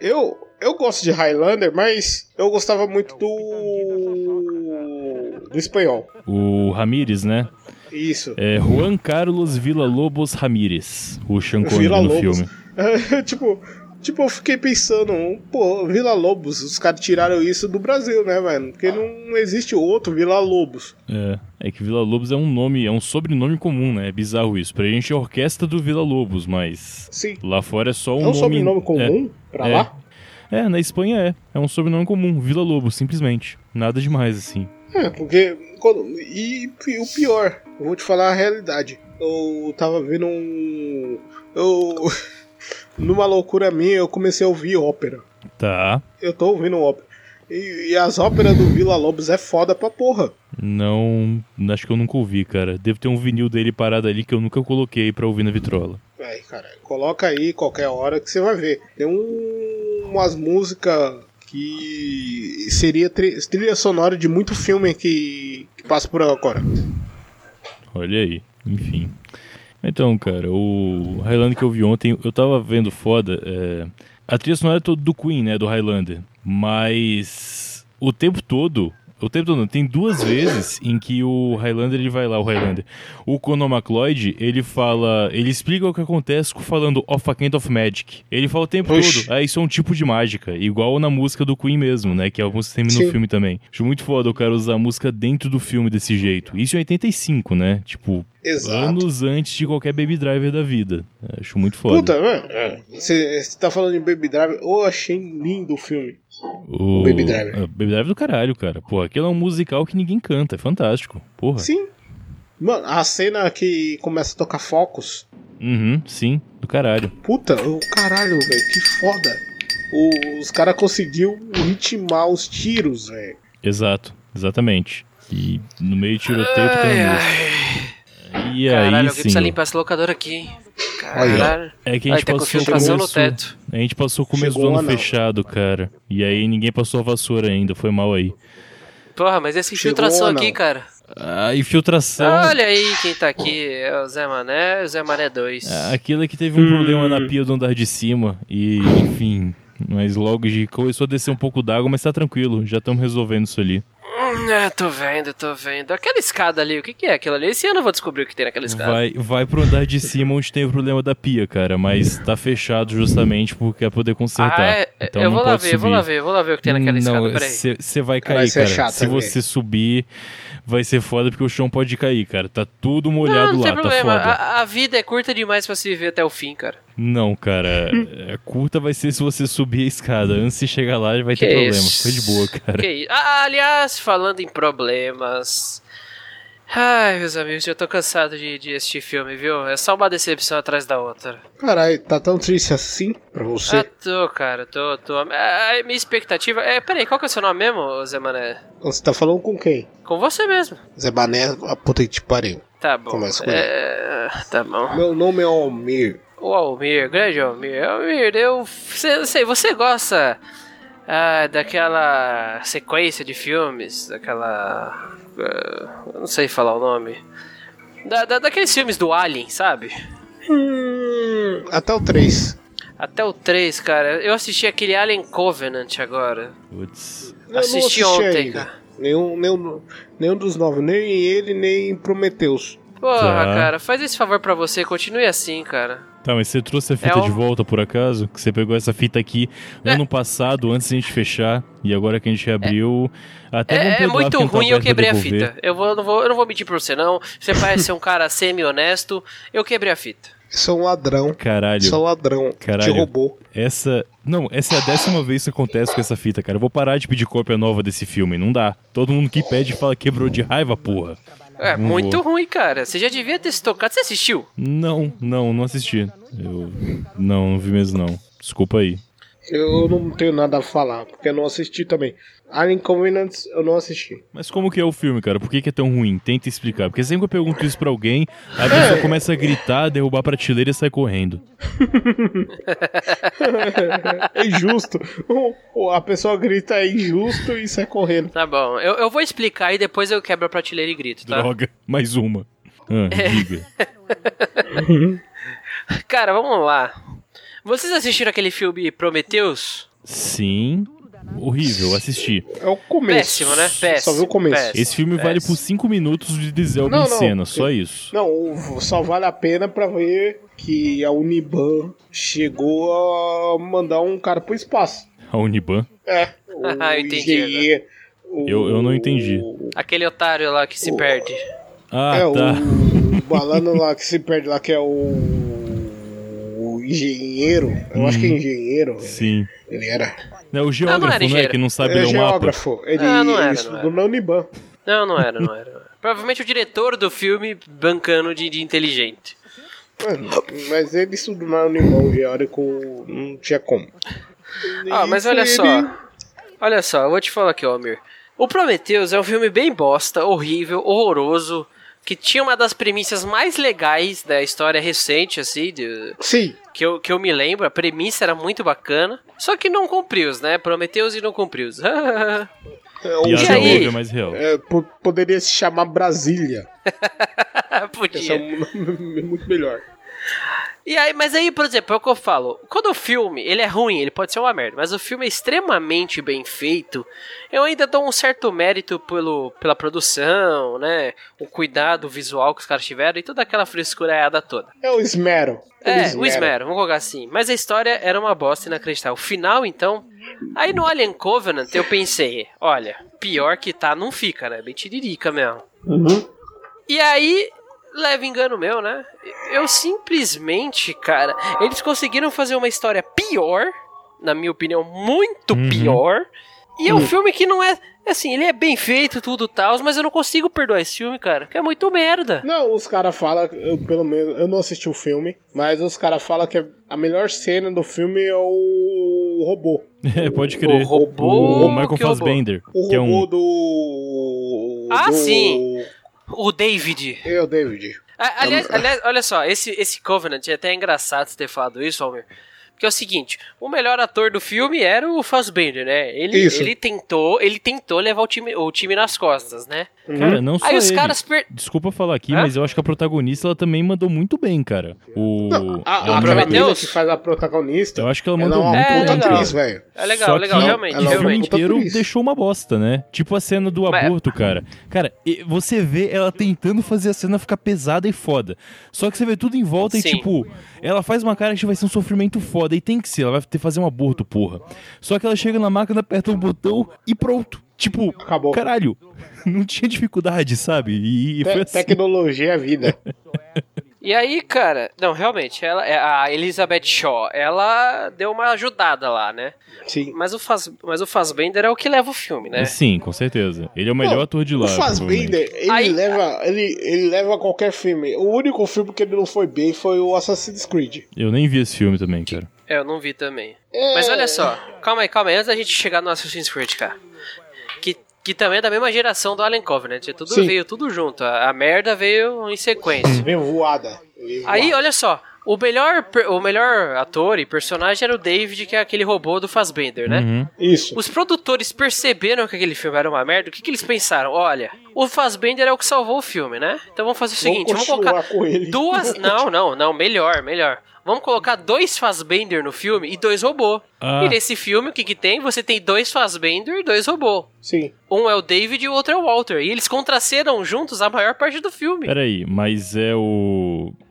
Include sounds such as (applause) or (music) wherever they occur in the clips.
eu, eu gosto de Highlander, mas eu gostava muito do. do espanhol. O Ramírez, né? Isso. É Juan Carlos Villa-Lobos Ramírez, o Sean Connery no Lobos. filme. (laughs) tipo, tipo, eu fiquei pensando, pô, Vila Lobos, os caras tiraram isso do Brasil, né, velho? Porque não existe outro Vila Lobos. É, é que Vila Lobos é um nome, é um sobrenome comum, né? É bizarro isso. Pra gente é orquestra do Vila Lobos, mas Sim. lá fora é só um É um nome... sobrenome comum pra é. lá? É, na Espanha é. É um sobrenome comum, Vila Lobos, simplesmente. Nada demais, assim. É, porque. Quando, e, e o pior, eu vou te falar a realidade. Eu tava vendo um. Eu. (laughs) Numa loucura minha, eu comecei a ouvir ópera. Tá. Eu tô ouvindo ópera. E, e as óperas do Vila Lobos é foda pra porra. Não. Acho que eu nunca ouvi, cara. Deve ter um vinil dele parado ali que eu nunca coloquei pra ouvir na vitrola. Aí, cara, coloca aí qualquer hora que você vai ver. Tem um, umas músicas que seria tri- trilha sonora de muito filme que, que passa por agora. Olha aí, enfim. Então, cara, o Highlander que eu vi ontem, eu tava vendo foda. é, A trilha sonora é toda do Queen, né? Do Highlander. Mas o tempo todo. O tempo todo não. Tem duas vezes em que o Highlander ele vai lá, o Highlander. O Conor McLeod, ele fala. Ele explica o que acontece falando of a kind of magic. Ele fala o tempo Oxi. todo. Ah, isso é um tipo de mágica. Igual na música do Queen mesmo, né? Que é a música que tem Sim. no filme também. Acho muito foda o cara usar a música dentro do filme desse jeito. Isso em 85, né? Tipo, Exato. anos antes de qualquer Baby Driver da vida. Acho muito foda. Puta, mano. Você você tá falando de Baby Driver? Eu achei lindo o filme. O Baby Driver. Ah, Baby Driver do caralho, cara. Pô, aquilo é um musical que ninguém canta. É fantástico. Porra. Sim. Mano, a cena que começa a tocar focos. Uhum, sim. Do caralho. Puta, o caralho, velho, que foda. O- os caras conseguiu ritmar os tiros, velho. Exato. Exatamente. E no meio de tiroteio tocando música. E Caralho, aí, alguém sim. precisa limpar esse locador aqui, hein? Caralho. É que a Ai, gente com passou no começo, teto. A gente passou o começo Chegou do ano fechado, cara. E aí ninguém passou a vassoura ainda. Foi mal aí. Porra, mas essa infiltração aqui, cara. A infiltração. Olha aí quem tá aqui. É o Zé Mané, o Zé Mané 2. Ah, Aquilo é que teve um problema na pia do andar de cima e, enfim, mas logo de começou a descer um pouco d'água, mas tá tranquilo, já estamos resolvendo isso ali. Hum, é, tô vendo, tô vendo. Aquela escada ali, o que, que é aquilo ali? Esse ano eu vou descobrir o que tem naquela escada. Vai, vai pro andar de cima onde tem o problema da pia, cara, mas tá fechado justamente porque é poder consertar. Ah, é? Então eu não vou lá ver, eu vou subir. lá ver, vou lá ver o que tem naquela escada, Não, peraí. você vai Vai cair, ser cara. chato Se você subir, vai ser foda porque o chão pode cair, cara. Tá tudo molhado não, não lá, tem problema. tá foda. A, a vida é curta demais pra se viver até o fim, cara. Não, cara, é, curta vai ser se você subir a escada. Antes de chegar lá, vai ter Que problema. isso? Foi de boa, cara. Que isso? Ah, aliás, falando em problemas. Ai, meus amigos, eu tô cansado de, de assistir filme, viu? É só uma decepção atrás da outra. Caralho, tá tão triste assim pra você? Ah, tô, cara, tô, tô. Ah, minha expectativa. É, peraí, qual que é o seu nome mesmo, Zé Mané? Você tá falando com quem? Com você mesmo. Zé Bané, a puta que te pariu. Tá bom. Começa com é, tá bom. Meu nome é Almir. O Almir, grande Almir. Almir, eu sei, sei você gosta ah, daquela sequência de filmes, daquela. Eu não sei falar o nome. Da, da- daqueles filmes do Alien, sabe? Hum, até o 3. Até o 3, cara. Eu assisti aquele Alien Covenant agora. Putz. Eu não Assisti ontem, ainda. cara. Nenhum, nenhum, nenhum dos novos, nem ele, nem Prometheus. Porra, Tá. cara, faz esse favor pra você, continue assim, cara. Tá, mas você trouxe a fita É um- de volta por acaso? Que você pegou essa fita aqui É. ano passado, antes da gente fechar, e agora que a gente reabriu. Até vamos É, é muito tá ruim, eu quebrei a fita. Eu, vou, eu não vou, eu não vou mentir pra você, não. Você parece ser um cara semi-honesto. Eu quebrei a fita. É um ladrão. Caralho. Isso é um ladrão. Caralho. Te roubou. Essa. Não, essa é a décima vez que acontece com essa fita, cara. Eu vou parar de pedir cópia nova desse filme. Não dá. Todo mundo que pede fala quebrou de raiva, porra. É, Não muito vou. ruim, cara. Você já devia ter se tocado. Você assistiu? Não, não, não assisti. Eu. Não, não vi mesmo não. Desculpa aí. Eu não tenho nada a falar, porque eu não assisti também. Alien Covenant eu não assisti. Mas como que é o filme, cara? Por que, que é tão ruim? Tenta explicar. Porque sempre que eu pergunto isso pra alguém, a pessoa começa a gritar, derrubar a prateleira e sai correndo. (laughs) É injusto. A pessoa grita é injusto e sai correndo. Tá bom. Eu, eu vou explicar e depois eu quebro a prateleira e grito, tá? Droga, mais uma. Ah, diga. (laughs) Cara, vamos lá. Vocês assistiram aquele filme Prometheus? Sim. Horrível, assisti. É o começo. Péssimo, né? Péssimo. Só viu o começo. péssimo, Esse filme vale por péssimo. 5 minutos de alguma não, cena, só isso. Não, o- só vale a pena pra ver que a Uniban chegou a mandar um cara pro espaço. A Uniban. É. (laughs) O Ah, eu entendi engenheiro- o- Eu- eu não entendi. Aquele otário lá que se perde. Ah, é, tá. o balano lá que se perde lá, que é o. O engenheiro. Eu acho que é engenheiro. Sim. Ele era. Não, o geógrafo, era não, é? engenheiro. Que não sabe é ler o mapa. geógrafo. Ele, Ah, não era, ele não estudou era. na Uniban. Não, não era, não era. (laughs) Provavelmente o diretor do filme bancando de, de inteligente. Mano, mas ele estudou na Uniban, o geógrafo não tinha como. Ah, mas olha ele- só. Olha só, eu vou te falar aqui, Almir. O Prometheus é um filme bem bosta, horrível, horroroso, que tinha uma das premissas mais legais da história recente, assim, de- Sim. que, eu, que eu me lembro. A premissa era muito bacana, só que não cumpriu, né? Prometheus e não cumpriu. (laughs) É, o E da aí? É mais real. É, po- poderia se chamar Brasília. (laughs) Esse é Podia. um nome (laughs) muito melhor. E aí, mas aí, por exemplo, é o que eu falo. Quando o filme, ele é ruim, ele pode ser uma merda, mas o filme é extremamente bem feito, eu ainda dou um certo mérito pelo, pela produção, né? O cuidado visual que os caras tiveram e toda aquela frescuraiada toda. É o esmero. É, o esmero, vamos colocar assim. Mas a história era uma bosta inacreditável. O final, então. Aí no Alien Covenant eu pensei, olha, pior que tá, não fica, né? Bem tiririca mesmo. Uhum. E aí, leve engano meu, né? Eu simplesmente, cara, eles conseguiram fazer uma história pior, na minha opinião, muito Uhum. pior. E é um filme que não é. Assim, ele é bem feito, tudo tal, mas eu não consigo perdoar esse filme, cara. Que é muito merda. Não, os caras falam, eu, pelo menos, eu não assisti o filme, mas os caras falam que a melhor cena do filme é o robô. É, (laughs) pode crer. O robô, O Michael robô? Fassbender. O que é robô um... do. Ah, do- sim. O David. O David. A- Aliás, aliás, olha só, esse, esse Covenant é até engraçado você ter falado isso, Almer. Porque é o seguinte, o melhor ator do filme era o Fassbender, né? Ele, Isso. ele tentou, ele tentou levar o time, o time nas costas, né? Cara, não só Aí os ele. caras per... Desculpa falar aqui, Hã? mas eu acho que a protagonista ela também mandou muito bem, cara. O... A, ela a não- Prometheus? que faz a protagonista. Eu acho que ela ela é mandou uma muito É, bem, legal. atriz, velho. É legal, Só legal, que realmente, ela é O filme inteiro deixou uma bosta, né? Tipo a cena do Mas- aborto, cara. Cara, e- você vê ela tentando fazer a cena ficar pesada e foda. Só que você vê tudo em volta e, Sim. tipo, ela faz uma cara que vai ser um sofrimento foda. E tem que ser, ela vai ter que fazer um aborto, porra. Só que ela chega na máquina, aperta um botão e pronto. Tipo, Acabou. caralho, (laughs) não tinha dificuldade, sabe? E, Te- foi assim. Tecnologia é vida. (laughs) E aí, cara, não, realmente, ela, é, a Elizabeth Shaw, ela deu uma ajudada lá, né? Sim. Mas o, Faz, mas o Fassbender é o que leva o filme, né? Sim, com certeza. Ele é o melhor Não, ator de lá. O Fassbender, ele, Aí- leva, ele, ele leva qualquer filme. O único filme que ele não foi bem foi o Assassin's Creed. Eu nem vi esse filme também, cara. É, eu não vi também. É. Mas olha só, calma aí, calma aí, antes da gente chegar no Assassin's Creed, cara. Que, também é da mesma geração do Alien Covenant. é Tudo Sim. veio tudo junto. A, a merda veio em sequência. Veio voada. Veio Aí, voada. olha só. O melhor, o melhor ator e personagem era o David, que é aquele robô do Fassbender, né? Uhum. Isso. Os produtores perceberam que aquele filme era uma merda. O que, que eles pensaram? Olha, o Fassbender é o que salvou o filme, né? Então vamos fazer o Vamos seguinte: vamos continuar colocar com ele. duas. (laughs) Não, não, não, melhor, melhor. Vamos colocar dois Fassbender no filme e dois robôs. Ah. E nesse filme, o que, que tem? Você tem dois Fassbender e dois robôs. Sim. Um é o David e o outro é o Walter. E eles contracenam juntos a maior parte do filme. Peraí, mas é o.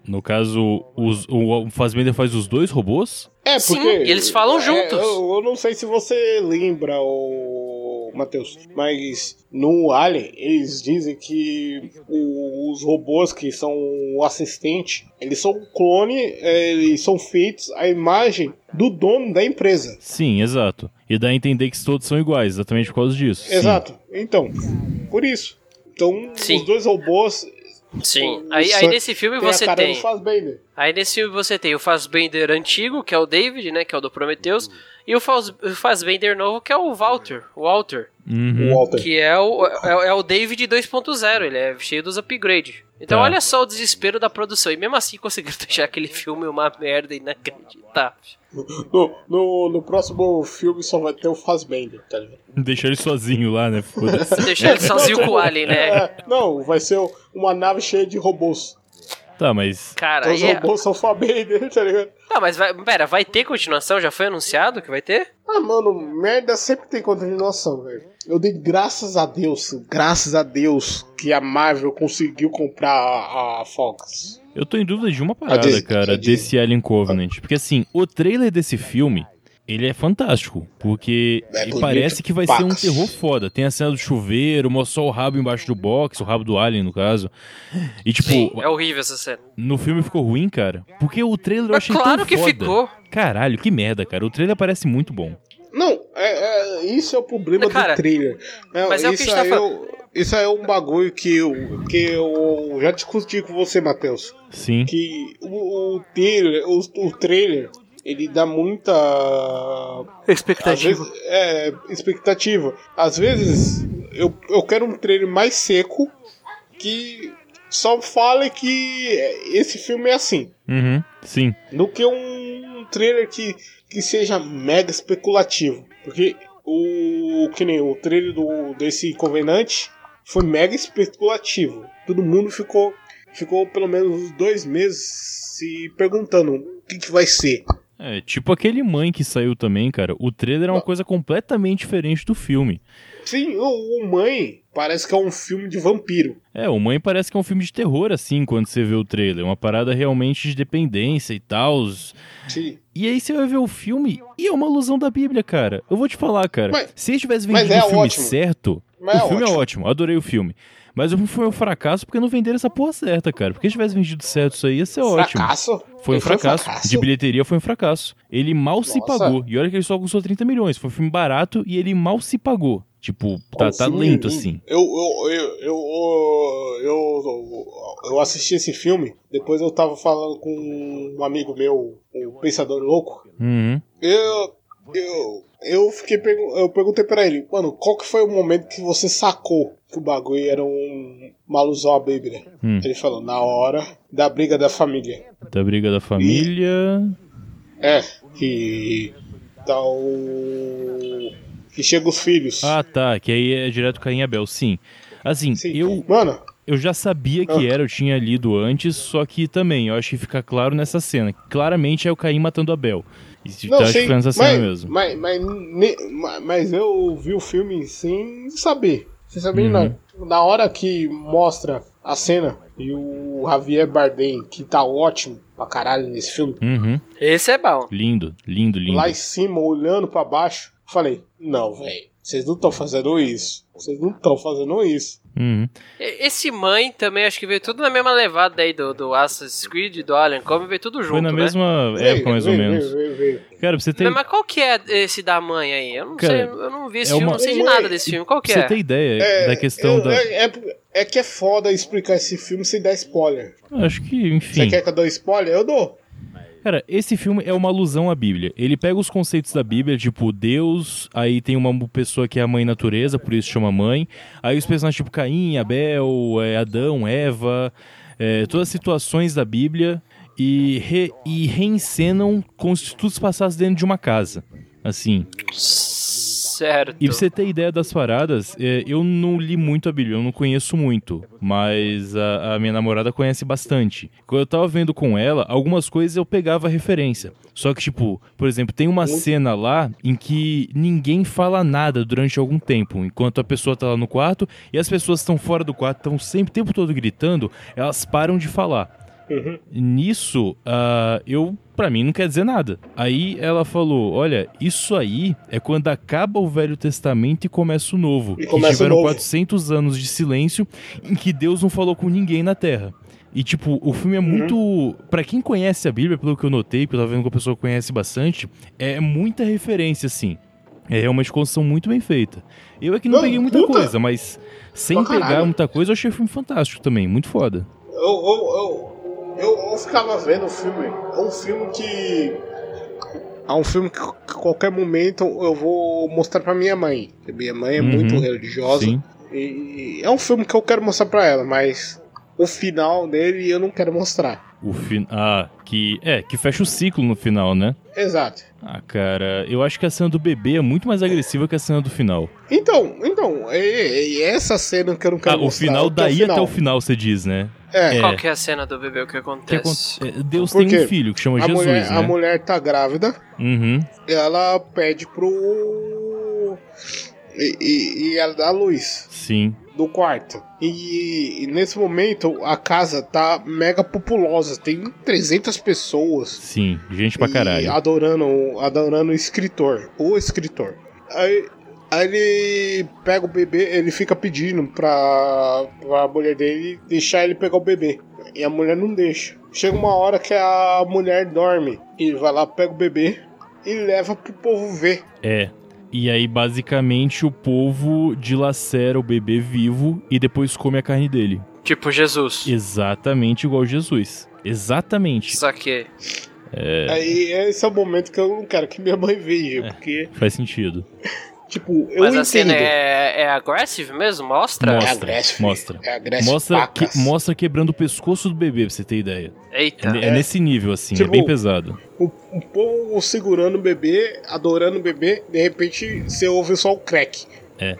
No caso, os, o Fassbender faz os dois robôs? É, Sim, porque. e eles falam é, juntos. Eu, eu não sei se você lembra, o Matheus, mas no Alien eles dizem que o- os robôs que são o assistente, eles são clone, é, eles são feitos à imagem do dono da empresa. Sim, exato. E dá a entender que todos são iguais, exatamente por causa disso. Sim. Exato. Então, por isso. Então, Sim. os dois robôs. Sim. o Aí, aí Sam nesse filme tem você tem. Aí nesse filme você tem o Fassbender antigo, que é o David, né? Que é o do Prometheus. E o Fassbender novo, que é o Walter. O Walter. Uhum. Walter. Que é o, é, é o David 2.0. Ele é cheio dos upgrades. Então Tá. olha só o desespero da produção. E mesmo assim conseguiram (laughs) deixar aquele filme uma merda inacreditável. No, no, no próximo filme só vai ter o Fassbender, tá ligado? Deixar ele sozinho lá, né? (laughs) Deixar ele sozinho (laughs) com o Alien, né? É, não, vai ser uma nave cheia de robôs. Tá, mas. Cara, Os é... robôs são família dele, tá ligado? Tá, mas vai... pera, vai ter continuação? Já foi anunciado que vai ter? Ah, mano, merda sempre tem continuação, velho. Eu dei graças a Deus, graças a Deus, que a Marvel conseguiu comprar a, a Fox. Eu tô em dúvida de uma parada, cara, desse Alien Covenant. Porque assim, o trailer desse filme, ele é fantástico. Porque É bonito parece que vai ser um terror foda. Tem a cena do chuveiro, mostra o rabo embaixo do box, o rabo do Alien, no caso. E tipo, Sim, é horrível essa cena. no filme ficou ruim, cara. Porque o trailer eu Mas achei claro tão que foda. ficou. Caralho, que merda, cara. O trailer parece muito bom. Não, é, é- isso é o problema Mas, cara, do trailer. Não, mas é o que a gente tá aí eu- Isso aí é um bagulho que eu, que eu já discuti com você, Matheus. Sim. Que o, o trailer, o, o trailer, ele dá muita Às vezes, é, expectativa. Às vezes eu, eu quero um trailer mais seco que só fale que esse filme é assim. Uhum, sim. Do que um trailer que, que seja mega especulativo. Porque o que nem o trailer do, desse Covenant foi mega especulativo. Todo mundo ficou, ficou pelo menos uns dois meses se perguntando o que, que vai ser. É, tipo aquele mãe que saiu também, cara. O trailer é uma coisa completamente diferente do filme. Sim, o, o Mãe parece que é um filme de vampiro. É, o Mãe parece que é um filme de terror, assim, quando você vê o trailer. Uma parada realmente de dependência e tal. Sim. E aí você vai ver o filme e é uma alusão da Bíblia, cara. Eu vou te falar, cara. Mas- se eles tivessem mas vendido é o filme ótimo. certo, Mas o é filme é ótimo. ótimo, adorei o filme. Mas o filme foi um fracasso porque não venderam essa porra certa, cara. Porque se tivesse vendido certo isso aí, ia ser ótimo. Fracasso? Foi um fracasso. De bilheteria foi um fracasso. Ele mal se Nossa. pagou. E olha que ele só custou 30 milhões. Foi um filme barato e ele mal se pagou. Tipo, tá, Um tá lento assim. Eu, eu, eu, eu, eu, eu assisti esse filme, depois eu tava falando com um amigo meu, o Pensador Louco. Uhum. Eu, eu, eu fiquei pergu- eu perguntei pra ele, mano, qual que foi o momento que você sacou que o bagulho era um, uma alusão à Bíblia? Hum. Ele falou, na hora da briga da família. Da briga da família. É, que tá o. que chega os filhos. Ah, tá. Que aí é direto Caim e Abel. Sim. Assim, Sim. eu, Mano, eu já sabia que Ah. era, eu tinha lido antes, só que também, eu acho que fica claro nessa cena. Claramente é o Caim matando Abel. Não, tá, acho que sim, foi nessa cena mas, mesmo. Mas, mas, mas eu vi o filme sem saber. Sem saber Uhum. nada. Na hora que mostra a cena e o Javier Bardem, que tá ótimo pra caralho nesse filme, Uhum. Esse é bom. Lindo, lindo, lindo. lá em cima, olhando pra baixo, falei: Não, velho, vocês não estão fazendo isso. Vocês não estão fazendo isso. Uhum. Esse mãe também acho que veio tudo na mesma levada aí do, do Assassin's Creed e do Alien Covenant, veio tudo junto, Foi na né? mesma época, mais ou menos. Cara, pra você ter, Mas, mas qual que é esse da mãe aí? Eu não Cara, sei, eu não vi esse é filme, uma- não sei de nada desse filme. Qual que pra é? você ter ideia É, da questão eu- da. é, é, é que é foda explicar esse filme sem dar spoiler. Acho que, Você enfim. quer que eu dou spoiler? Eu dou. Cara, esse filme é uma alusão à Bíblia. Ele pega os conceitos da Bíblia, tipo Deus, aí tem uma pessoa que é a mãe natureza, por isso chama mãe. Aí os personagens tipo Caim, Abel, é, Adão, Eva, é, todas as situações da Bíblia e, re- e reencenam como se tudo se passasse dentro de uma casa. Assim. Certo. E pra você ter ideia das paradas, é, eu não li muito a Bíblia, eu não conheço muito, mas a, a minha namorada conhece bastante. Quando eu tava vendo com ela, algumas coisas eu pegava referência. Só que, tipo, por exemplo, tem uma cena lá em que ninguém fala nada durante algum tempo, enquanto a pessoa tá lá no quarto e as pessoas estão fora do quarto, estão sempre o tempo todo gritando, elas param de falar. Nisso, ah, eu, pra mim, não quer dizer nada. Aí ela falou: Olha, isso aí é quando acaba o Velho Testamento e começa o Novo. E que tiveram novo. 400 anos de silêncio em que Deus não falou com ninguém na Terra. E, tipo, o filme é muito. Pra quem conhece a Bíblia, pelo que eu notei, pelo que eu tava vendo que a pessoa conhece bastante, é muita referência, assim. É uma construção muito bem feita. Eu é que não, Não, peguei muita puta. coisa, mas sem pegar muita coisa, eu achei o filme fantástico também, muito foda. Eu, eu, eu, eu, eu ficava vendo o filme. É um filme que. É um filme que a qualquer momento eu vou mostrar pra minha mãe. Minha mãe é Uhum. muito religiosa. Sim. E é um filme que eu quero mostrar pra ela, mas o final dele eu não quero mostrar. O fin... Ah, que. É, que fecha o ciclo no final, né? Exato. Ah, cara, eu acho que a cena do bebê é muito mais agressiva que a cena do final. Então, então, é, é essa cena que eu não quero Ah, o mostrar. final que é daí até o final, você diz, né? É, É. Qual que é a cena do bebê? O que Que acontece? aconte- é, Deus Por tem um filho que chama a, Jesus, mulher, né? a mulher tá grávida, Uhum. ela pede pro. E, e, e ela dá a luz Sim. do quarto. E, e nesse momento a casa tá mega populosa, tem 300 pessoas. Sim. Gente pra E caralho. adorando, adorando o escritor. O escritor. Aí, aí ele pega o bebê, ele fica pedindo pra, pra mulher dele deixar ele pegar o bebê. E a mulher não deixa. Chega uma hora que a mulher dorme. E ele vai lá, pega o bebê e leva pro povo ver. É. E aí, basicamente, o povo dilacera o bebê vivo e depois come a carne dele. Tipo Jesus. Exatamente igual Jesus. Exatamente. Saquei. Aí esse é o momento que eu não quero que minha mãe veja. É. Porque, Faz sentido. Tipo, eu Mas a entendo. cena é, é aggressive mesmo? Mostra? Mostra. É agressivo. mostra. É agressivo. Mostra, que- mostra quebrando o pescoço do bebê, pra você ter ideia. Eita. É, é nesse nível, assim, Tipo, é bem pesado. O, o povo segurando o bebê, adorando o bebê, de repente você ouve só o crack. É.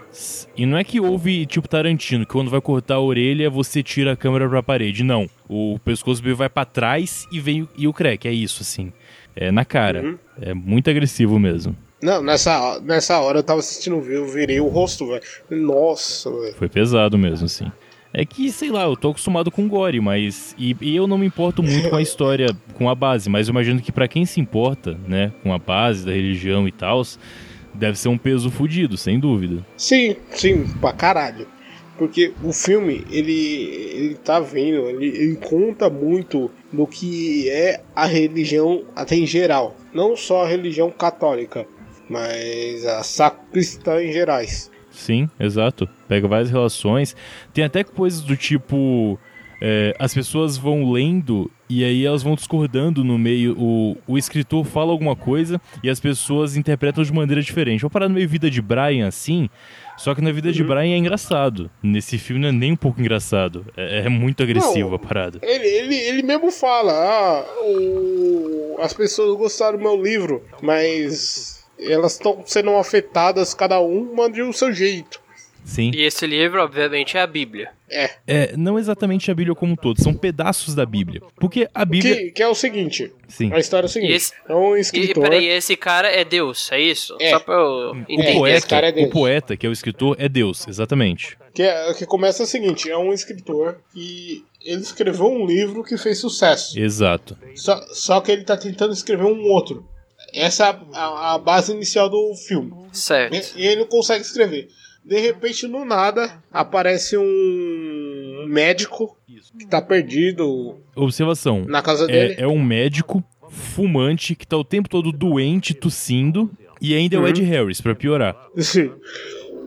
E não é que houve, tipo, Tarantino, que quando vai cortar a orelha, você tira a câmera pra parede. Não. O pescoço do bebê vai pra trás e vem o- e o crack. É isso, assim. É na cara. Uhum. É muito agressivo mesmo. Não, nessa, nessa hora eu tava assistindo o vídeo, eu virei o rosto, velho. Nossa, velho. Foi pesado mesmo, assim. É que, sei lá, eu tô acostumado com gore, mas. E, e eu não me importo muito com a história, com a base, mas eu imagino que pra quem se importa, né, com a base da religião e tal, deve ser um peso fudido, sem dúvida. Sim, sim, pra caralho. Porque o filme, ele, ele tá vendo, ele, ele conta muito do que é a religião até em geral. Não só a religião católica, mas a sacristã em gerais. Sim, exato. Pega várias relações. Tem até coisas do tipo. é, as pessoas vão lendo e aí elas vão discordando no meio. O, o escritor fala alguma coisa e as pessoas interpretam de maneira diferente. Vou parar no meio vida de Brian assim. Só que na vida de Brian é engraçado. Nesse filme não é nem um pouco engraçado. É, é muito agressivo Não. a parada. Ele, ele, ele mesmo fala, ah, o- as pessoas gostaram do meu livro, mas elas estão sendo afetadas, cada uma de um seu jeito. Sim. E esse livro, obviamente, é a Bíblia. É, É, não exatamente a Bíblia como um todo, são pedaços da Bíblia. Porque a Bíblia. que, que é o seguinte, Sim. a história é o seguinte, E esse- é um E escritor... peraí, esse cara é Deus, é isso? É. Só pra eu O entender. esse poeta, cara é Deus. o poeta, que é o escritor, é Deus, exatamente. Que, é- que começa o seguinte: é um escritor que ele escreveu um livro que fez sucesso. Exato. Só, só que ele tá tentando escrever um outro. Essa é a, a base inicial do filme. Certo. E, e ele não consegue escrever. De repente, no nada, aparece um médico que tá perdido Observação. na casa dele. É, é um médico fumante que tá o tempo todo doente, tossindo. E ainda é o Uhum. Ed Harris, pra piorar. Sim.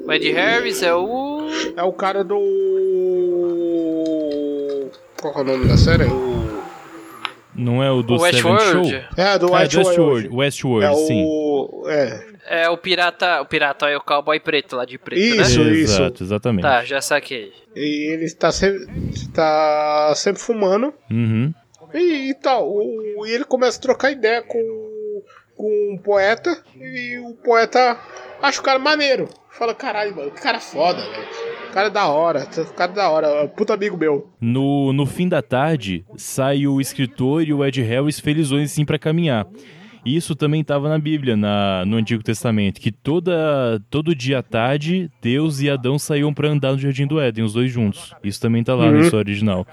O Ed Harris é o. É o cara do. Qual é o nome da série? O... Não é o do o Seven Westworld. Show? É, do Ah, é do Westworld. Westworld, Westworld, É sim. o. É. É o pirata. O pirata é o cowboy preto lá de preto, Isso. né? Exato, exatamente. Tá, já saquei. E ele está sempre, tá sempre fumando. Uhum. E, e tal. O- e ele começa a trocar ideia com, com um poeta. E o poeta acha o cara maneiro. Fala, caralho, mano, que cara foda, velho. O cara é da hora, o cara é da hora, puta amigo meu. No, no fim da tarde, sai o escritor e o Ed Harris felizões sim pra caminhar. Isso também estava na Bíblia, na, no Antigo Testamento, que toda, todo dia à tarde, Deus e Adão saíam pra andar no Jardim do Éden, os dois juntos. Isso também tá lá na Uhum. história original.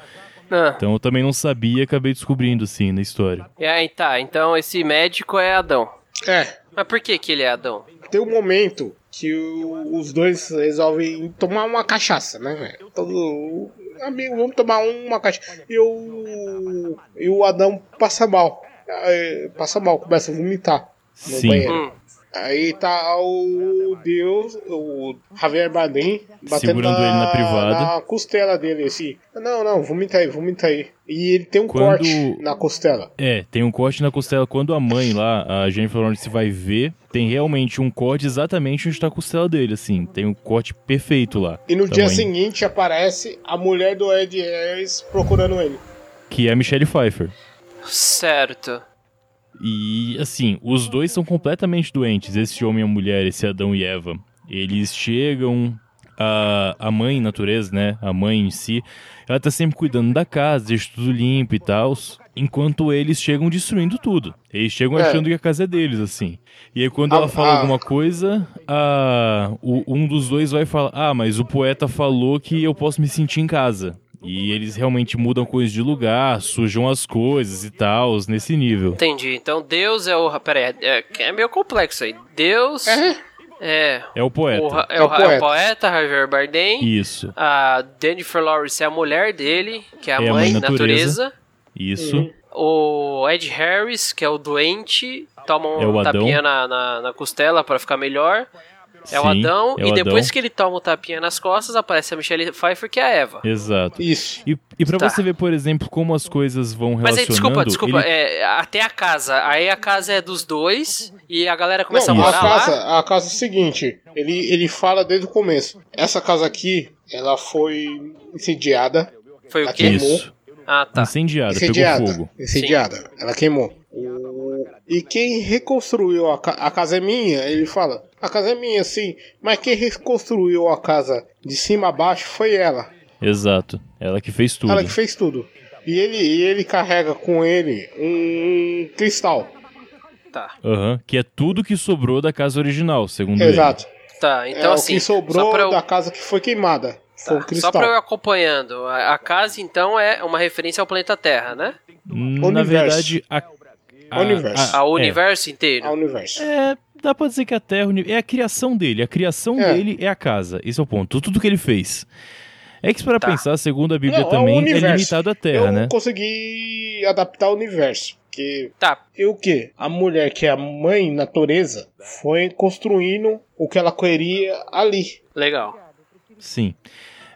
Ah, Então eu também não sabia, acabei descobrindo, sim, na história. e aí tá, então esse médico é Adão. É, Mas por que que ele é Adão? Tem um momento que o- os dois resolvem tomar uma cachaça, né, velho? Todo amigo, vamos tomar uma cachaça. E o, e o Adão passa mal. Aí, passa mal, começa a vomitar no Sim. banheiro. Hum, Aí tá o Deus, o Javier Bardem, batendo Segurando ele na privada. na costela dele, assim. Não, não, vomita aí, vomita aí. E ele tem um Quando- corte na costela. É, tem um corte na costela. Quando a mãe lá, a Jennifer Lawrence, vai ver, tem realmente um corte exatamente onde tá a costela dele, assim. Tem um corte perfeito lá. E no dia Tamanho. seguinte aparece a mulher do Ed Harris procurando ele. Que é a Michelle Pfeiffer. certo. E, assim, os dois são completamente doentes, esse homem e a mulher, esse Adão e Eva. Eles chegam, a, a mãe natureza, né? A mãe em si, ela tá sempre cuidando da casa, deixa tudo limpo e tal. Enquanto eles chegam destruindo tudo. Eles chegam É. achando que a casa é deles, assim. E aí quando A- ela fala a- alguma coisa, a, o- um dos dois vai falar: Ah, mas o poeta falou que eu posso me sentir em casa. E eles realmente mudam coisas de lugar, sujam as coisas e tal, nesse nível. Entendi. Então Deus é o. Pera aí, é, é meio complexo aí. Deus É. é. É o poeta. o, é, É o, o Ra- é o poeta. poeta Javier Bardem. Isso, A Jennifer Lawrence é a mulher dele, que é a É a mãe, mãe natureza. natureza. isso. Uhum. O Ed Harris, que é o doente, toma um É tapinha na, na, na costela pra ficar melhor. É o Sim, Adão. é o e depois Adão. que ele toma o tapinha nas costas, aparece a Michelle Pfeiffer, que é a Eva. Exato. Isso. E, e pra Tá. você ver, por exemplo, como as coisas vão Mas aí, relacionando... desculpa, desculpa, ele- é, até a casa. Aí a casa é dos dois e a galera começa Não, a a morar casa, lá. a casa é o seguinte, ele, ele fala desde o começo. Essa casa aqui, ela foi incendiada. Foi o quê? Isso. Ah, tá. Incendiada, Incendiada. pegou fogo. Incendiada. Ela queimou. E quem reconstruiu a, ca- a casa é minha, ele fala. A casa é minha, sim. Mas quem reconstruiu a casa de cima a baixo foi ela. Exato. Ela que fez tudo. Ela que fez tudo. E ele, e ele carrega com ele um cristal. Tá. Aham, que é tudo que sobrou da casa original, segundo Exato. Tá, então é assim. o que sobrou eu- da casa que foi queimada. Foi Tá, o cristal. Só pra eu ir acompanhando. A, a casa, então, é uma referência ao planeta Terra, né? ele. Na verdade, a... a- Universo. Ao é. universo inteiro. Ao universo. É, dá pra dizer que a Terra é a criação dele. A criação É. dele é a casa. Esse é o ponto. Tudo que ele fez. É que para Tá. pensar, segundo a Bíblia Não, é também, é, limitado à Terra, eu né? consegui adaptar o universo. Porque Tá, E o que? A mulher que é a mãe natureza foi construindo o que ela queria ali. legal. Sim.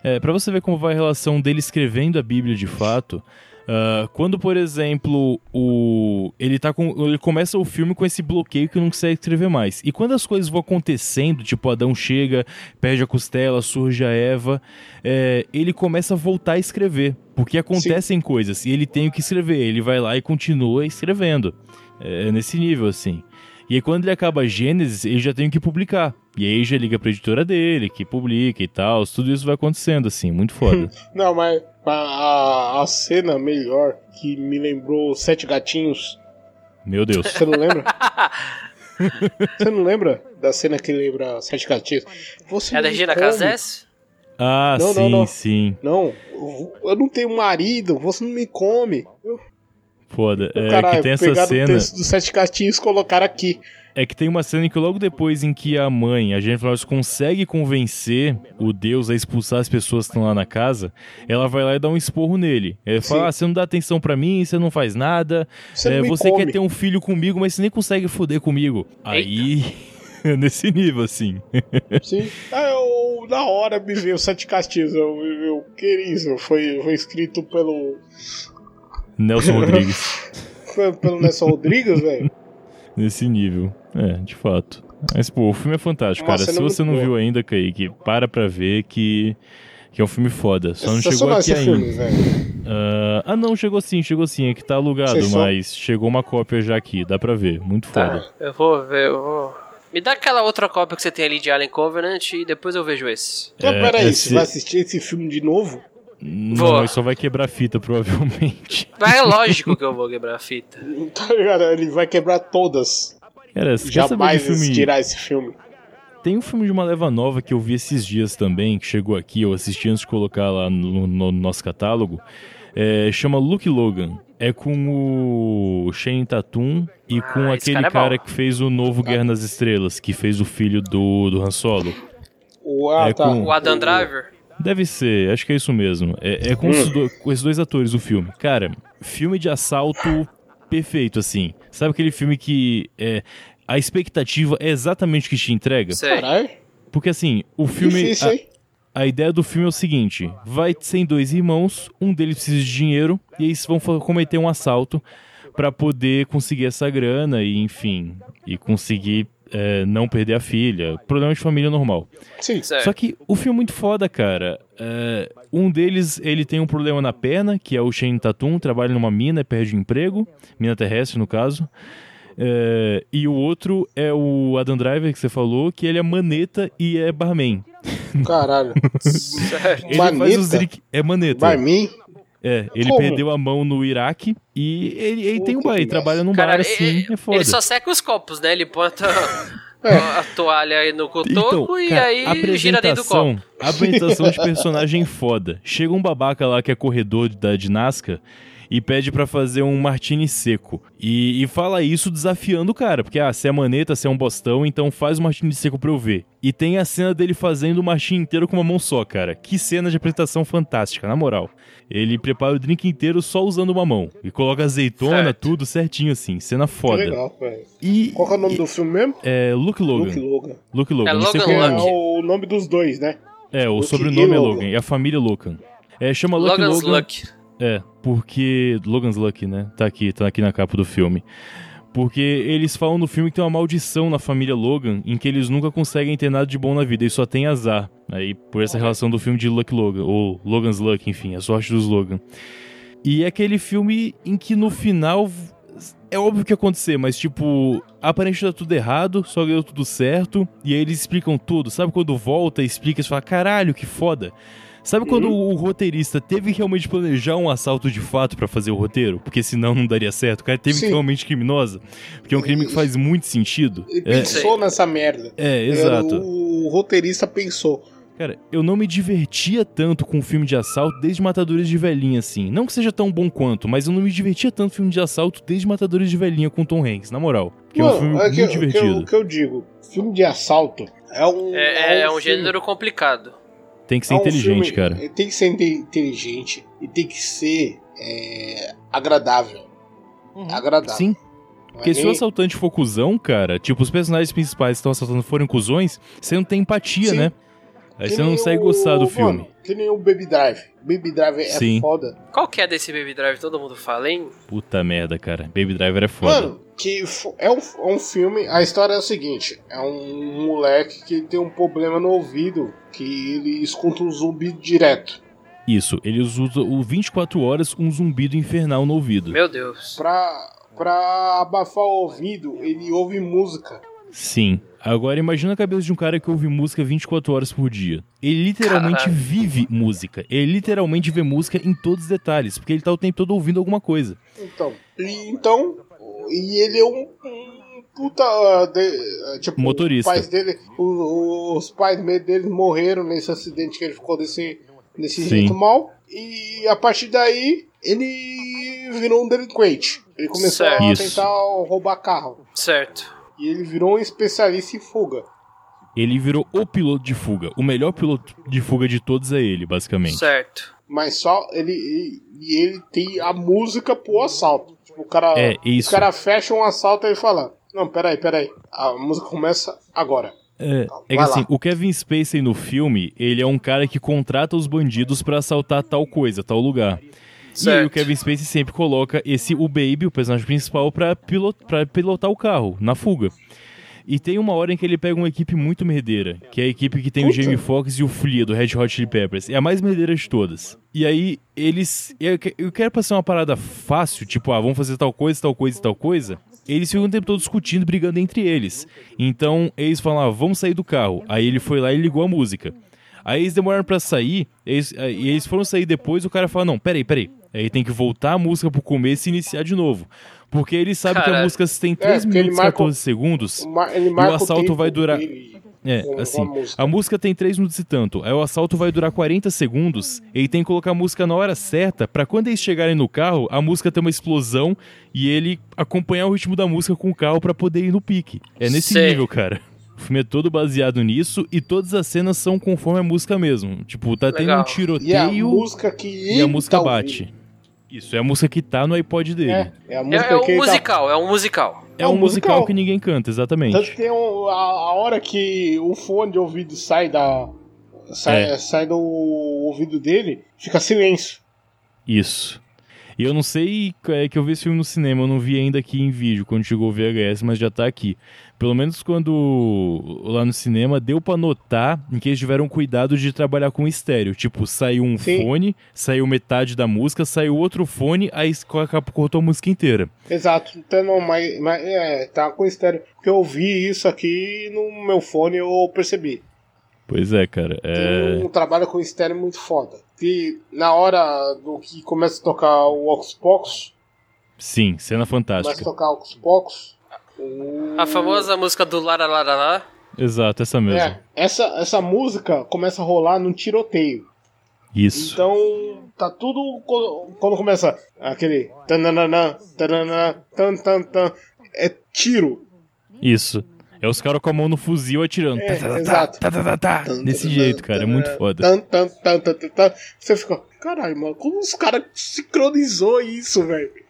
É, para você ver como vai a relação dele escrevendo a Bíblia de fato, ah, quando, por exemplo, o ele tá com ele começa o filme com esse bloqueio que não consegue escrever mais. E quando as coisas vão acontecendo, tipo Adão chega, perde a costela, surge a Eva, é, ele começa a voltar a escrever, porque acontecem coisas e ele tem o que escrever. Ele vai lá e continua escrevendo. É nesse nível assim. E aí quando ele acaba Gênesis, ele já tem o que publicar. E aí já liga pra editora dele, que publica e tal. Tudo isso vai acontecendo, assim, muito foda. (laughs) Não, mas a, a, cena melhor que me lembrou Sete Gatinhos. Meu Deus. Você não lembra? (laughs) Você não lembra da cena que lembra Sete Gatinhos? Você É da Regina. Casés? Ah, Não, sim, não, não. sim. Não, eu- não tenho marido, você não me come. Eu, Foda. É caralho, que tem essa pegaram o cena. texto dos Sete Gatinhos e colocaram aqui. É que tem uma cena em que logo depois em que a mãe, a Jennifer Lawrence, consegue convencer o Deus a expulsar as pessoas que estão lá na casa, ela vai lá e dá um esporro nele. Ela fala: Sim. ah, você não dá atenção pra mim, você não faz nada, Você é, você quer ter um filho comigo, mas você nem consegue foder comigo. Aí. (laughs) Nesse nível, assim. Sim. Ah, eu, na hora me veio Sete Castigos. Eu, eu, que isso? Foi, foi escrito pelo. Nelson Rodrigues. Foi (laughs) pelo Nelson Rodrigues, velho. Nesse nível. É, de fato. Mas, pô, o filme é fantástico, Uma cara. Se cena você não boa. viu ainda, Kaique, para pra ver que, que é um filme foda. Só não chegou aqui ainda. filme, velho. Ah, não, chegou sim, chegou sim. É que tá alugado, mas chegou uma cópia já aqui. Dá pra ver. Muito foda. Tá, eu vou ver, eu vou. Me dá aquela outra cópia que você tem ali de Alien Covenant e depois eu vejo esse. Então, É, peraí, esse- você vai assistir esse filme de novo? Não, Vou. ele só vai quebrar a fita, provavelmente. (laughs) Mas é lógico que eu vou quebrar a fita. (laughs) Tá ligado? Ele vai quebrar todas. Cara, você quer saber Jamais de filme... assistirá esse filme. Tem um filme de uma leva nova que eu vi esses dias também, que chegou aqui, eu assisti antes de colocar lá no, no nosso catálogo. É, chama Luke Logan. É com o Shane Tatum e com Ah, esse aquele cara é cara, que fez o novo Guerra nas Estrelas, que fez o filho do, do Han Solo. O, ah, É tá. com- O Adam Driver? Deve ser, acho que é isso mesmo. É, é com, esses do- com esses dois atores do filme. Cara, filme de assalto perfeito, assim. Sabe aquele filme que é, a expectativa é exatamente o que te entrega? Caralho, Porque assim, o filme. difícil, a- hein? A ideia do filme é o seguinte: vai ser dois irmãos, um deles precisa de dinheiro, e eles vão cometer um assalto pra poder conseguir essa grana e, enfim, e conseguir é, não perder a filha. Problema de família normal. Sim. Certo. Só que o filme é muito foda, cara. É, um deles, ele tem um problema na perna, que é o Shane Tatum, trabalha numa mina e perde o emprego, mina terrestre no caso. É, e o outro é o Adam Driver que você falou, que ele é maneta e é barman. Caralho. (laughs) Ele faz Maneta? os drink... É maneta. Barmin? É, ele Como? perdeu a mão no Iraque e ele, ele tem um bar, ele trabalha num Cara, bar assim, ele, é foda. ele só seca os copos, né? Ele bota (laughs) É. a toalha aí no cotoco e cara, aí gira dentro do copo. apresentação, apresentação de personagem foda. Chega um babaca lá que é corredor da de Nazca e pede pra fazer um martini seco. E, e fala isso desafiando o cara, porque ah, você é maneta, você é um bostão, então faz o martini seco pra eu ver. E tem a cena dele fazendo o martini inteiro com uma mão só, cara. Que cena de apresentação fantástica, na moral. Ele prepara o drink inteiro só usando uma mão. E coloca azeitona, Certo. tudo certinho assim. Cena Que foda. legal, velho. E Qual que é o nome do filme mesmo? é Luke Logan. Luke Logan. Luke Logan. É não sei Logan Que é Luke. o nome dos dois, né? É, o Luke sobrenome e é Logan. Logan, e a família Logan. É, chama Lucky Logan's Logan. Luck. É, porque. Logan's Lucky, né? Tá aqui, tá aqui na capa do filme. Porque eles falam no filme que tem uma maldição na família Logan, em que eles nunca conseguem ter nada de bom na vida, eles só têm azar. Aí, por essa relação do filme de Lucky Logan, ou Logan's Luck, enfim, a sorte dos Logan. E é aquele filme em que no final. É óbvio que ia acontecer, mas tipo, aparentemente tá tudo errado, só deu tudo certo, e aí eles explicam tudo. Sabe quando volta e explica e fala, caralho, que foda. Sabe quando o roteirista teve que realmente planejar um assalto de fato pra fazer o roteiro? Porque senão não daria certo. O cara teve que Sim. ser realmente criminosa. Porque é um crime que faz muito sentido. Ele É, pensou nessa merda. é, exato. O roteirista pensou. Cara, eu não me divertia tanto com um filme de assalto desde Matadores de Velhinha, assim. Não que seja tão bom quanto, mas eu não me divertia tanto com filme de assalto desde Matadores de Velhinha com Tom Hanks, na moral. Que é um filme é muito que, que, eu- divertido. que eu digo, filme de assalto é um. É, é um filme- gênero complicado. Tem que ser é um inteligente, filme- cara. Tem que ser inte- inteligente e tem que ser é, agradável. Agradável. Sim. É Porque se o assaltante for cuzão, cara, tipo, os personagens principais que estão assaltando forem cuzões, você não tem empatia, Sim. né? Aí que você não consegue o- gostar do filme. Mano, que nem o Baby Drive. Baby Drive é Sim. foda. Qual que é desse Baby Drive? Todo mundo fala, hein? Puta merda, cara. Baby Driver é foda. Mano, que é um, é um filme. A história é o seguinte: é um moleque que tem um problema no ouvido que ele escuta um zumbi direto. Isso, eles usam o 24 horas um zumbido infernal no ouvido. Meu Deus. Pra, pra abafar o ouvido, ele ouve música. Sim. Agora imagina a cabeça de um cara que ouve música 24 horas por dia. Ele literalmente Caralho. vive música. Ele literalmente vê música em todos os detalhes, porque ele tá o tempo todo ouvindo alguma coisa. Então, e, então, e ele é um, um puta. ah, de- ah, tipo, Motorista. Os pais dele, o- os pais dele morreram nesse acidente que ele ficou desse, desse Sim. jeito mal. E a partir daí, ele virou um delinquente. Ele começou Certo. a Isso. tentar roubar carro. Certo. E ele virou um especialista em fuga. Ele virou o piloto de fuga. O melhor piloto de fuga de todos é ele, basicamente. Certo. Mas só ele. E e ele tem a música pro assalto. Tipo, o cara. É, isso. O cara fecha um assalto e ele fala: Não, peraí, peraí. A música começa agora. É, é que Vai assim, lá. o Kevin Spacey no filme, ele é um cara que contrata os bandidos pra assaltar tal coisa, tal lugar. E aí Certo. o Kevin Spacey sempre coloca esse o Baby, o personagem principal, pra, pilot, pra pilotar o carro, na fuga. E tem uma hora em que ele pega uma equipe muito merdeira, que é a equipe que tem o Puta. Jamie Foxx e o Flea, do Red Hot Chili Peppers. É a mais merdeira de todas. E aí, eles... Eu que- eu quero passar uma parada fácil, tipo, ah, vamos fazer tal coisa, tal coisa e tal coisa. Eles ficam o tempo todo discutindo, brigando entre eles. Então, eles falam, ah, vamos sair do carro. Aí ele foi lá e ligou a música. Aí eles demoraram pra sair, eles, e eles foram sair depois, o cara fala, não, peraí, peraí. Aí tem que voltar a música pro começo e iniciar de novo. Porque ele sabe que a música tem 3 porque ele minutos e marca o- 14 segundos. E o assalto vai durar- É, assim, a música. a música tem 3 minutos e tanto. Aí o assalto vai durar 40 segundos. Ele tem que colocar a música na hora certa pra quando eles chegarem no carro, a música ter uma explosão e ele acompanhar o ritmo da música com o carro pra poder ir no pique. É nesse Sei. nível, cara. O filme é todo baseado nisso e todas as cenas são conforme a música mesmo. Tipo, tá tendo Legal. um E a tiroteio música que e a música bate. ouvindo. Isso, é a música que tá no iPod dele. É, é a É, música é que um ele tá- musical, é um musical. É um um musical musical. que ninguém canta, exatamente. Tanto que tem um- a, a hora que o fone de ouvido sai da. Sai, É. sai do ouvido dele, fica silêncio. Isso. E eu não sei é que eu vi esse filme no cinema, eu não vi ainda aqui em vídeo quando chegou o VHS, mas já tá aqui. Pelo menos quando lá no cinema deu pra notar em que eles tiveram cuidado de trabalhar com estéreo. Tipo, saiu um Sim. fone, saiu metade da música, saiu outro fone, aí cortou a música inteira. Exato. Então, mas, mas é, tá com estéreo. Porque eu vi isso aqui no meu fone eu percebi. Pois é, cara. É... Tem um trabalho com estéreo muito foda. Que na hora do que começa a tocar o Oxbox, Sim, cena começa a fantástica. tocar o Oxbox. O- A famosa música do Lara Lara Lá. Exato, essa mesmo. É, essa, essa música começa a rolar num tiroteio. Isso. Então, tá tudo. Quando começa aquele. Tananana, tananana, tan, tan, tan, é tiro. Isso. É os caras com a mão no fuzil atirando. É, Tá, tá, exato. tá. Tan, Desse jeito, cara. É muito foda. tan, tan, tan, tan, tan, tan. Você fica, caralho, mano, como os caras sincronizou isso, velho?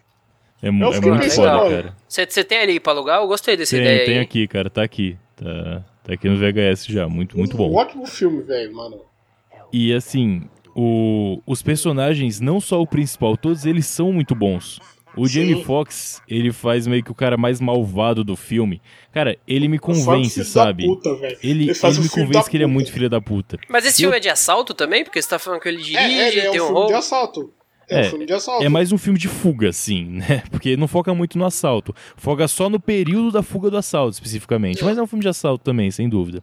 É, Eu é muito foda, cara. Você tem ali pra alugar? Eu gostei dessa Tem, ideia tem aí. aqui, cara. Tá aqui. Tá, tá aqui no VHS já. Muito, muito Um bom. ótimo filme, velho, mano. E assim, o- os personagens, não só o principal, todos eles são muito bons. O Sim. Jamie Foxx, ele faz meio que o cara mais malvado do filme. Cara, ele me convence, sabe? Da puta, velho. Ele, faz ele o me convence que ele é muito filho da puta. Mas esse E eu- filme é de assalto também? Porque você tá falando que ele dirige, É, é, é tem um um filme de assalto. É, É, um filme de assalto. É mais um filme de fuga, sim, né? (laughs) Porque não foca muito no assalto. Foca só no período da fuga do assalto, especificamente. Mas é um filme de assalto também, sem dúvida.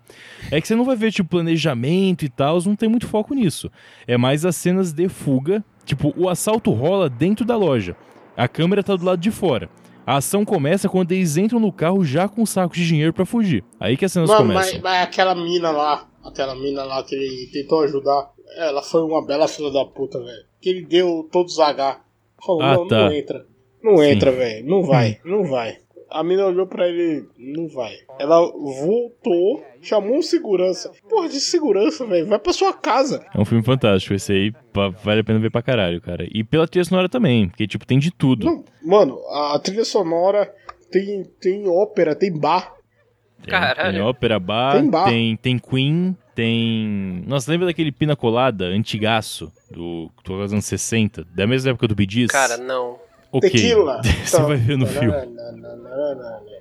É que você não vai ver, tipo, planejamento e tal, não tem muito foco nisso. É mais as cenas de fuga. Tipo, o assalto rola dentro da loja. A câmera tá do lado de fora. A ação começa quando eles entram no carro já com sacos de dinheiro pra fugir. Aí que as cenas Mano, começam. mas, mas aquela mina lá, aquela mina lá que ele tentou ajudar, ela foi uma bela filha da puta, velho. Que ele deu todos os H. Falou, Ah, não, tá. não entra. Não Sim. entra, velho. Não vai, não vai. A mina olhou pra ele, não vai. Ela voltou, chamou um segurança. Porra de segurança, velho. Vai pra sua casa. É um filme fantástico. Esse aí vale a pena ver pra caralho, cara. E pela trilha sonora também, porque, tipo, tem de tudo. Não, mano, a trilha sonora tem, tem ópera, tem bar. Tem, Caralho. tem ópera bar, Tem bar. tem, tem Queen, tem. Nossa, lembra daquele Pina Colada antigaço do, dos anos 60? Da mesma época do Gees? Cara, não. ok. Tequila. (laughs) Você Então, vai ver no filme.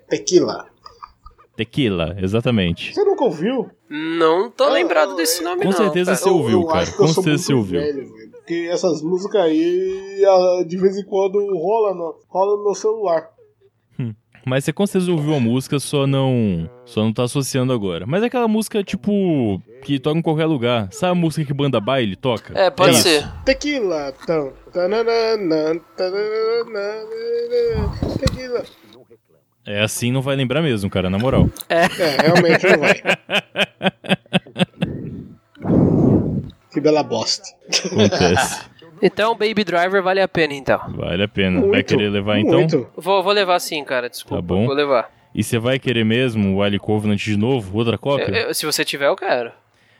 Tequila. Tequila, exatamente. Você nunca ouviu? Não tô Ah, lembrado desse nome, Com não. certeza cara. Você ouviu, eu cara, com certeza você ouviu. velho, velho, Porque essas músicas aí, de vez em quando, rola no, rola no meu celular. Mas você com certeza ouviu a música, só não. Só não tá associando agora. Mas é aquela música, tipo. que toca em qualquer lugar. Sabe a música que banda baile toca? É, pode isso. ser. Tequila. Tam, tananana, tananana, tequila. É assim, não vai lembrar mesmo, cara, na moral. É, realmente não vai. (laughs) que bela bosta. Acontece. Então, Baby Driver vale a pena, então. Vale a pena. vai Muito, querer levar então? muito. Vou, vou levar sim, cara, desculpa. Tá bom. Vou levar. E você vai querer mesmo o Ali Covenant de novo? Outra cópia? Eu- eu- se você tiver, eu quero.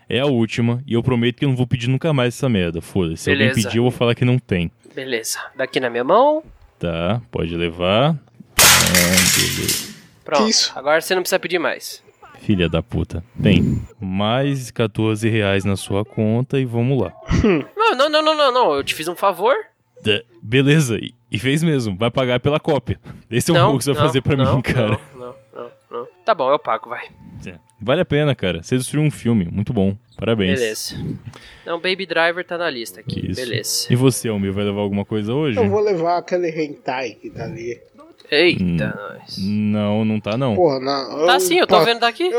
É a última, e eu prometo que eu não vou pedir nunca mais essa merda. Foda-se. Se alguém pedir, eu vou falar que não tem. Beleza. Daqui na minha mão. Tá, pode levar. Ah, beleza. Pronto. Isso? Agora você não precisa pedir mais. Filha da puta. Tem mais 14 reais na sua conta e vamos lá. Não, não, não, não, não. Eu te fiz um favor. Beleza, e- e fez mesmo. Vai pagar pela cópia. Esse é o não, pouco que você vai não, fazer pra não, mim, cara. Não, não, não, não. Tá bom, eu pago, vai. É. Vale a pena, cara. Você destruiu um filme. Muito bom. Parabéns. Beleza. Não, Baby Driver tá na lista aqui. Isso. Beleza. E você, Almir, vai levar alguma coisa hoje? Eu vou levar aquele hentai que tá ali. Eita, Hum. nós. Não, não tá não. Porra, na, Tá sim, eu tô pa- vendo daqui. Eu,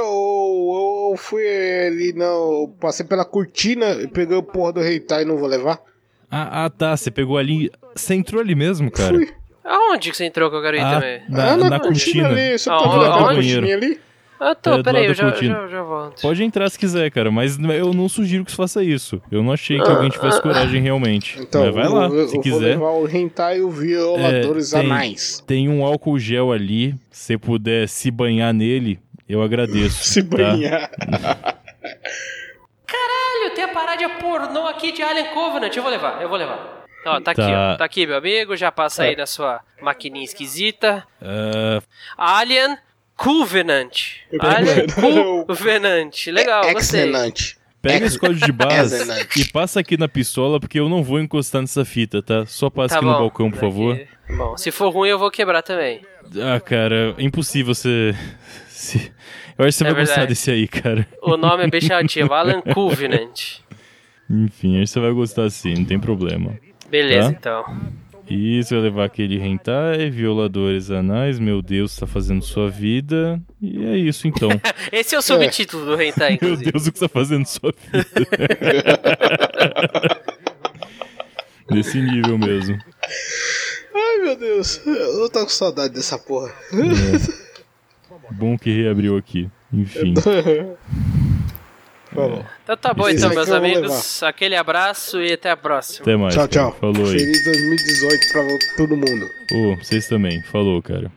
eu fui ali, não. eu Passei pela cortina e peguei o porra do hentai e não vou levar. Ah, ah, tá. Você pegou ali. Você entrou ali mesmo, cara? Fui. Aonde que você entrou que eu quero ir Ah, também? na, Ah, na cortina. ali. Você Ah, tá vendo aquela cortininha ali? Ah, É, tô, do peraí, eu já, já, já volto. Pode entrar se quiser, cara, mas eu não sugiro que você faça isso. Eu não achei que alguém tivesse coragem realmente. Então, mas vai eu, lá, eu, se eu quiser. vou levar o hentai e o violadores É, tem- anais. Tem um álcool gel ali. Se você puder se banhar nele, eu agradeço. (laughs) Se tá? banhar. Caralho, tem a paradinha pornô aqui de Alien Covenant. Eu vou levar, eu vou levar. Ó, tá, aqui, Tá. ó. Tá aqui, meu amigo. Já passa aí na sua maquininha esquisita. Ah, Alien Covenant. Quero- Covenant. Legal, gostei. Excellent. Pega esse código de Excelente. e passa aqui na pistola, porque eu não vou encostar nessa fita, tá? Só passa Tá aqui bom. no balcão, por favor. Aqui. Bom, se for ruim eu vou quebrar também. Ah, cara, é impossível você. se- Eu acho que você É vai gostar verdade. desse aí, cara. O nome é bem chamativo, Alan Covenant. (laughs) Enfim, acho que você vai gostar sim, não tem problema. Beleza, Tá. então. Você vai levar aquele hentai, violadores anais, meu Deus, tá fazendo sua vida. E é isso então. (laughs) Esse é o subtítulo do Hentai, meu inclusive. Deus, o que tá fazendo sua vida? (laughs) Nesse nível mesmo. Ai, meu Deus. Eu tô com saudade dessa porra. Bom que reabriu aqui. Enfim. (laughs) Falou. Então tá bom, Esse então, meus amigos. Aquele abraço e até a próxima. Até mais. Tchau, cara. tchau. Falou aí. Feliz 2018 pra todo mundo. Ô, vocês também. Falou, cara.